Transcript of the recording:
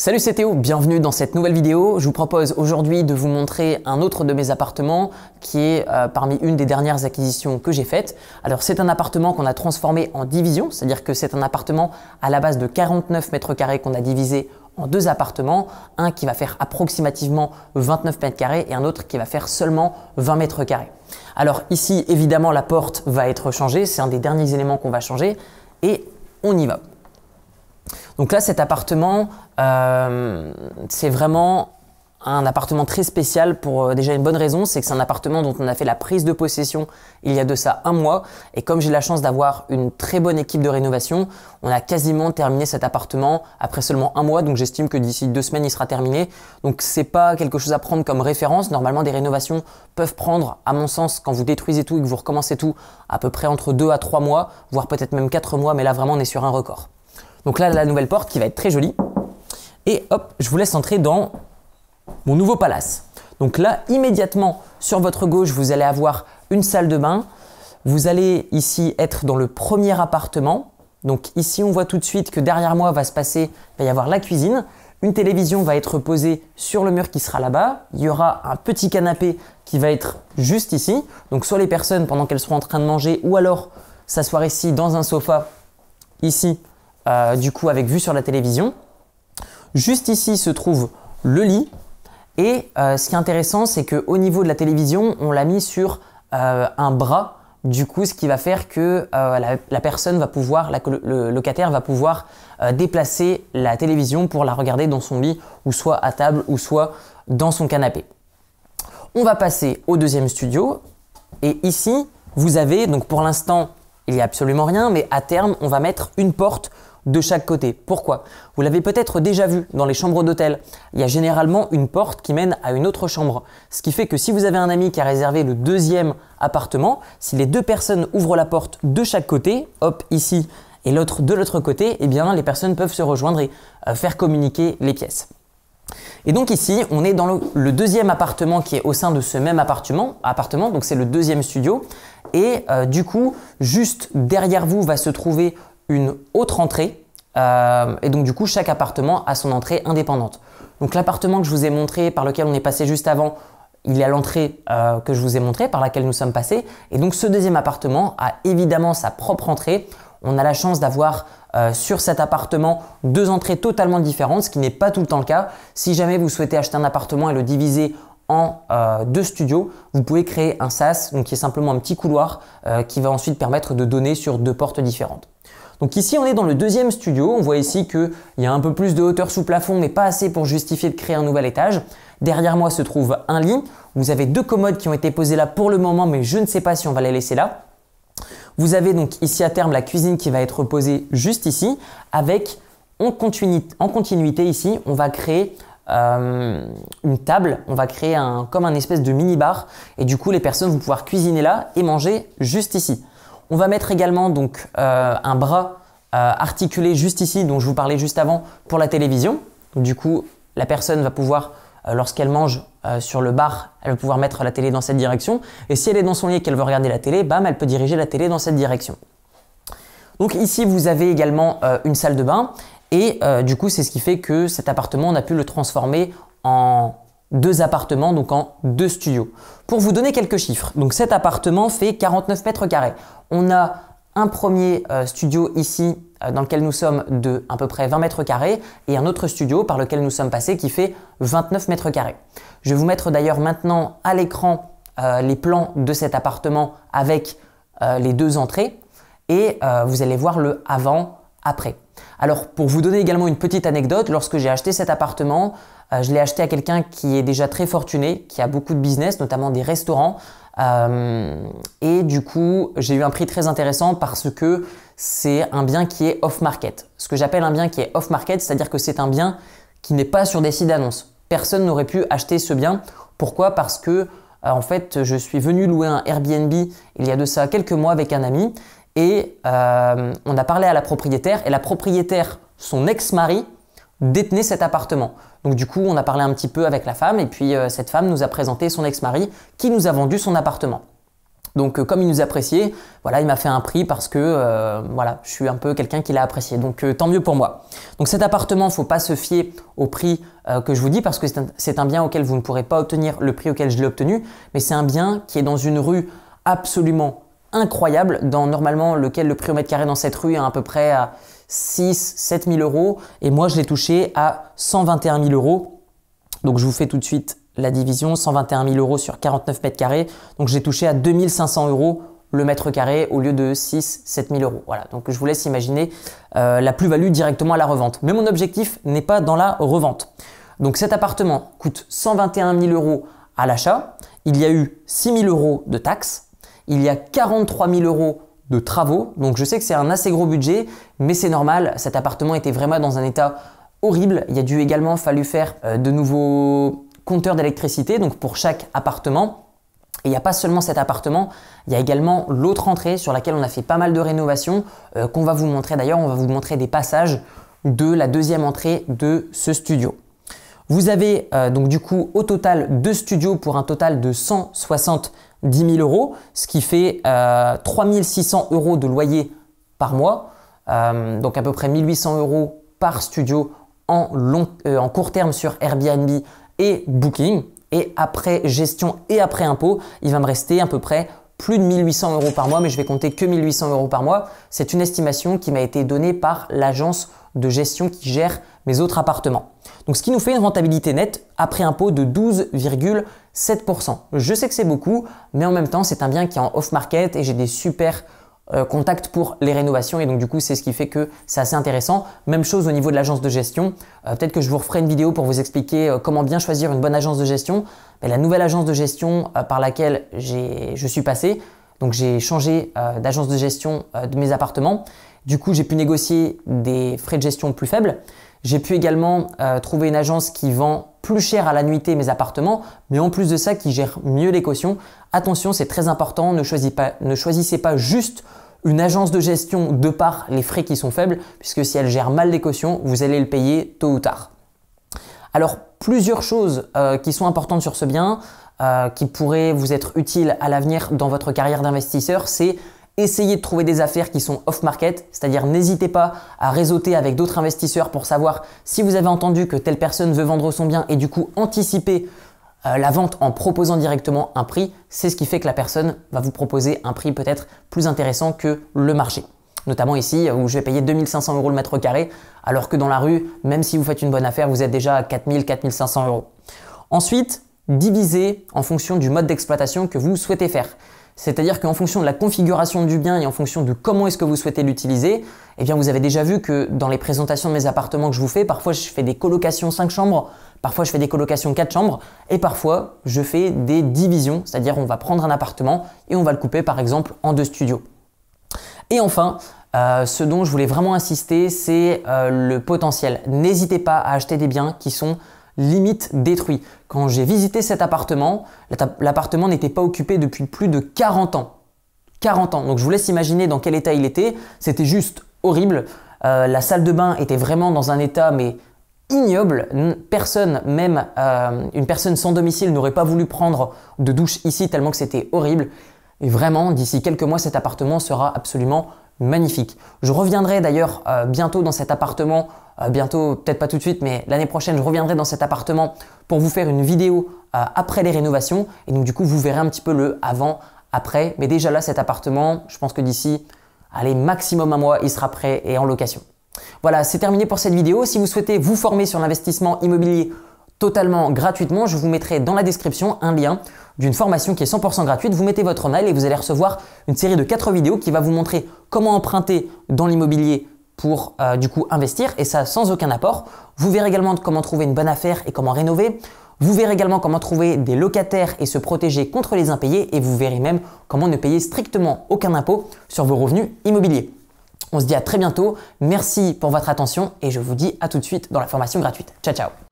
Salut c'est Théo, bienvenue dans cette nouvelle vidéo. Je vous propose aujourd'hui de vous montrer un autre de mes appartements qui est euh, parmi une des dernières acquisitions que j'ai faites. Alors c'est un appartement qu'on a transformé en division, c'est-à-dire que c'est un appartement à la base de 49 mètres carrés qu'on a divisé en deux appartements, un qui va faire approximativement 29 mètres carrés et un autre qui va faire seulement 20 mètres carrés. Alors ici évidemment la porte va être changée, c'est un des derniers éléments qu'on va changer et on y va. Donc là, cet appartement, euh, c'est vraiment un appartement très spécial pour euh, déjà une bonne raison, c'est que c'est un appartement dont on a fait la prise de possession il y a de ça un mois. Et comme j'ai la chance d'avoir une très bonne équipe de rénovation, on a quasiment terminé cet appartement après seulement un mois. Donc j'estime que d'ici deux semaines, il sera terminé. Donc c'est pas quelque chose à prendre comme référence. Normalement, des rénovations peuvent prendre, à mon sens, quand vous détruisez tout et que vous recommencez tout, à peu près entre deux à trois mois, voire peut-être même quatre mois. Mais là, vraiment, on est sur un record. Donc là, la nouvelle porte qui va être très jolie. Et hop, je vous laisse entrer dans mon nouveau palace. Donc là, immédiatement, sur votre gauche, vous allez avoir une salle de bain. Vous allez ici être dans le premier appartement. Donc ici, on voit tout de suite que derrière moi va se passer, il va y avoir la cuisine. Une télévision va être posée sur le mur qui sera là-bas. Il y aura un petit canapé qui va être juste ici. Donc soit les personnes pendant qu'elles seront en train de manger ou alors s'asseoir ici dans un sofa ici euh, du coup avec vue sur la télévision. Juste ici se trouve le lit. Et euh, ce qui est intéressant, c'est qu'au niveau de la télévision, on l'a mis sur euh, un bras. Du coup, ce qui va faire que la, personne va pouvoir, le locataire va pouvoir déplacer la télévision pour la regarder dans son lit, ou soit à table, ou soit dans son canapé. On va passer au deuxième studio. Et ici, vous avez, donc pour l'instant, il n'y a absolument rien, mais à terme, on va mettre une porte de chaque côté. Pourquoi? Vous l'avez peut-être déjà vu dans les chambres d'hôtel. Il y a généralement une porte qui mène à une autre chambre. Ce qui fait que si vous avez un ami qui a réservé le deuxième appartement, si les deux personnes ouvrent la porte de chaque côté, hop, ici, et l'autre de l'autre côté, eh bien les personnes peuvent se rejoindre et euh, faire communiquer les pièces. Et donc ici, on est dans le, deuxième appartement qui est au sein de ce même appartement, appartement donc c'est le deuxième studio. Et euh, du coup, juste derrière vous va se trouver une autre entrée. Euh, et donc du coup, chaque appartement a son entrée indépendante. Donc l'appartement que je vous ai montré, par lequel on est passé juste avant, il est à l'entrée euh, que je vous ai montré, par laquelle nous sommes passés. Et donc ce deuxième appartement a évidemment sa propre entrée. On a la chance d'avoir euh, sur cet appartement deux entrées totalement différentes, ce qui n'est pas tout le temps le cas. Si jamais vous souhaitez acheter un appartement et le diviser en deux studios, vous pouvez créer un SAS, donc qui est simplement un petit couloir qui va ensuite permettre de donner sur deux portes différentes. Donc ici, on est dans le deuxième studio. On voit ici qu'il y a un peu plus de hauteur sous plafond, mais pas assez pour justifier de créer un nouvel étage. Derrière moi se trouve un lit. Vous avez deux commodes qui ont été posées là pour le moment, mais je ne sais pas si on va les laisser là. Vous avez donc ici à terme la cuisine qui va être posée juste ici, avec en continuité, ici, on va créer euh, une table, on va créer un, comme un espèce de mini-bar, et du coup les personnes vont pouvoir cuisiner là et manger juste ici. On va mettre également donc euh, un bras euh, articulé juste ici, dont je vous parlais juste avant, pour la télévision. du coup, la personne va pouvoir, euh, lorsqu'elle mange sur le bar, elle va pouvoir mettre la télé dans cette direction. Et si elle est dans son lit et qu'elle veut regarder la télé, bam, elle peut diriger la télé dans cette direction. Donc ici, vous avez également une salle de bain. Et du coup, c'est ce qui fait que cet appartement, on a pu le transformer en deux appartements, donc en deux studios. Pour vous donner quelques chiffres, donc cet appartement fait 49 mètres carrés. On a un premier euh, studio ici euh, dans lequel nous sommes de à peu près 20 mètres carrés et un autre studio par lequel nous sommes passés qui fait 29 mètres carrés. Je vais vous mettre d'ailleurs maintenant à l'écran euh, les plans de cet appartement avec les deux entrées et vous allez voir le avant-après. Alors pour vous donner également une petite anecdote, lorsque j'ai acheté cet appartement, je l'ai acheté à quelqu'un qui est déjà très fortuné, qui a beaucoup de business, notamment des restaurants. Euh, et du coup, j'ai eu un prix très intéressant parce que c'est un bien qui est off-market. Ce que j'appelle un bien qui est off-market, c'est-à-dire que c'est un bien qui n'est pas sur des sites d'annonces. Personne n'aurait pu acheter ce bien. Pourquoi? Parce que euh, en fait, je suis venu louer un Airbnb il y a de ça quelques mois avec un ami et on a parlé à la propriétaire et la propriétaire, son ex-mari, détenait cet appartement. Donc du coup, on a parlé un petit peu avec la femme et puis euh, cette femme nous a présenté son ex-mari qui nous a vendu son appartement. Donc comme il nous appréciait, voilà, il m'a fait un prix parce que voilà, je suis un peu quelqu'un qui l'a apprécié. Donc tant mieux pour moi. Donc cet appartement, ne faut pas se fier au prix que je vous dis parce que c'est un, un, bien auquel vous ne pourrez pas obtenir le prix auquel je l'ai obtenu, mais c'est un bien qui est dans une rue absolument incroyable, dans normalement lequel le prix au mètre carré dans cette rue est à peu près à 6 7 000 euros et moi je l'ai touché à 121 000 euros. Donc je vous fais tout de suite la division 121 000 euros sur 49 mètres carrés. Donc j'ai touché à 2500 euros le mètre carré au lieu de 6 7 000 euros. Voilà, donc je vous laisse imaginer euh, la plus-value directement à la revente. Mais mon objectif n'est pas dans la revente. Donc cet appartement coûte 121 000 euros à l'achat. Il y a eu 6 000 euros de taxes. Il y a 43 000 euros de travaux. Donc je sais que c'est un assez gros budget, mais c'est normal. Cet appartement était vraiment dans un état horrible. Il a dû également fallu faire euh, de nouveaux compteurs d'électricité, donc pour chaque appartement. Et il n'y a pas seulement cet appartement, il y a également l'autre entrée sur laquelle on a fait pas mal de rénovations euh, qu'on va vous montrer. D'ailleurs, on va vous montrer des passages de la deuxième entrée de ce studio. Vous avez euh, donc du coup au total deux studios pour un total de 170 000 euros, ce qui fait euh, 3600 euros de loyer par mois, euh, donc à peu près 1800 euros par studio en, long, euh, en court terme sur Airbnb et Booking. Et après gestion et après impôt, il va me rester à peu près plus de 1800 euros par mois, mais je vais compter que 1800 euros par mois. C'est une estimation qui m'a été donnée par l'agence de gestion qui gère mes autres appartements. Donc ce qui nous fait une rentabilité nette après impôt de 12,7%. Je sais que c'est beaucoup, mais en même temps c'est un bien qui est en off-market et j'ai des super euh, contacts pour les rénovations et donc du coup c'est ce qui fait que c'est assez intéressant. Même chose au niveau de l'agence de gestion. Euh, peut-être que je vous referai une vidéo pour vous expliquer euh, comment bien choisir une bonne agence de gestion. La nouvelle agence de gestion par laquelle je suis passé, donc j'ai changé d'agence de gestion de mes appartements. Du coup, j'ai pu négocier des frais de gestion plus faibles. J'ai pu également euh, trouver une agence qui vend plus cher à la nuitée mes appartements, mais en plus de ça, qui gère mieux les cautions. Attention, c'est très important, ne choisissez, pas, juste une agence de gestion de par les frais qui sont faibles, puisque si elle gère mal les cautions, vous allez le payer tôt ou tard. Alors, plusieurs choses euh, qui sont importantes sur ce bien, euh, qui pourraient vous être utiles à l'avenir dans votre carrière d'investisseur, c'est Essayez de trouver des affaires qui sont off-market, c'est-à-dire n'hésitez pas à réseauter avec d'autres investisseurs pour savoir si vous avez entendu que telle personne veut vendre son bien et du coup anticiper euh, la vente en proposant directement un prix. C'est ce qui fait que la personne va vous proposer un prix peut-être plus intéressant que le marché. Notamment ici où je vais payer 2500 euros le mètre carré, alors que dans la rue, même si vous faites une bonne affaire, vous êtes déjà à 4000, 4500 euros. Ensuite, divisez en fonction du mode d'exploitation que vous souhaitez faire. C'est-à-dire qu'en fonction de la configuration du bien et en fonction de comment est-ce que vous souhaitez l'utiliser, eh bien vous avez déjà vu que dans les présentations de mes appartements que je vous fais, parfois je fais des colocations 5 chambres, parfois je fais des colocations 4 chambres et parfois je fais des divisions, c'est-à-dire on va prendre un appartement et on va le couper par exemple en deux studios. Et enfin, euh, ce dont je voulais vraiment insister, c'est euh, le potentiel. N'hésitez pas à acheter des biens qui sont limite détruit. Quand j'ai visité cet appartement, l'appartement n'était pas occupé depuis plus de 40 ans. 40 ans. Donc je vous laisse imaginer dans quel état il était. C'était juste horrible. Euh, la salle de bain était vraiment dans un état mais ignoble. Personne, même euh, une personne sans domicile, n'aurait pas voulu prendre de douche ici tellement que c'était horrible. Et vraiment, d'ici quelques mois, cet appartement sera absolument magnifique. Je reviendrai d'ailleurs euh, bientôt dans cet appartement, euh, bientôt peut-être pas tout de suite, mais l'année prochaine je reviendrai dans cet appartement pour vous faire une vidéo euh, après les rénovations et donc du coup vous verrez un petit peu le avant, après. Mais déjà là cet appartement, je pense que d'ici, allez maximum un mois, il sera prêt et en location. Voilà, c'est terminé pour cette vidéo. Si vous souhaitez vous former sur l'investissement immobilier totalement gratuitement, je vous mettrai dans la description un lien d'une formation qui est 100% gratuite. Vous mettez votre mail et vous allez recevoir une série de 4 vidéos qui va vous montrer comment emprunter dans l'immobilier pour euh, du coup investir et ça sans aucun apport. Vous verrez également comment trouver une bonne affaire et comment rénover. Vous verrez également comment trouver des locataires et se protéger contre les impayés et vous verrez même comment ne payer strictement aucun impôt sur vos revenus immobiliers. On se dit à très bientôt, merci pour votre attention et je vous dis à tout de suite dans la formation gratuite. Ciao ciao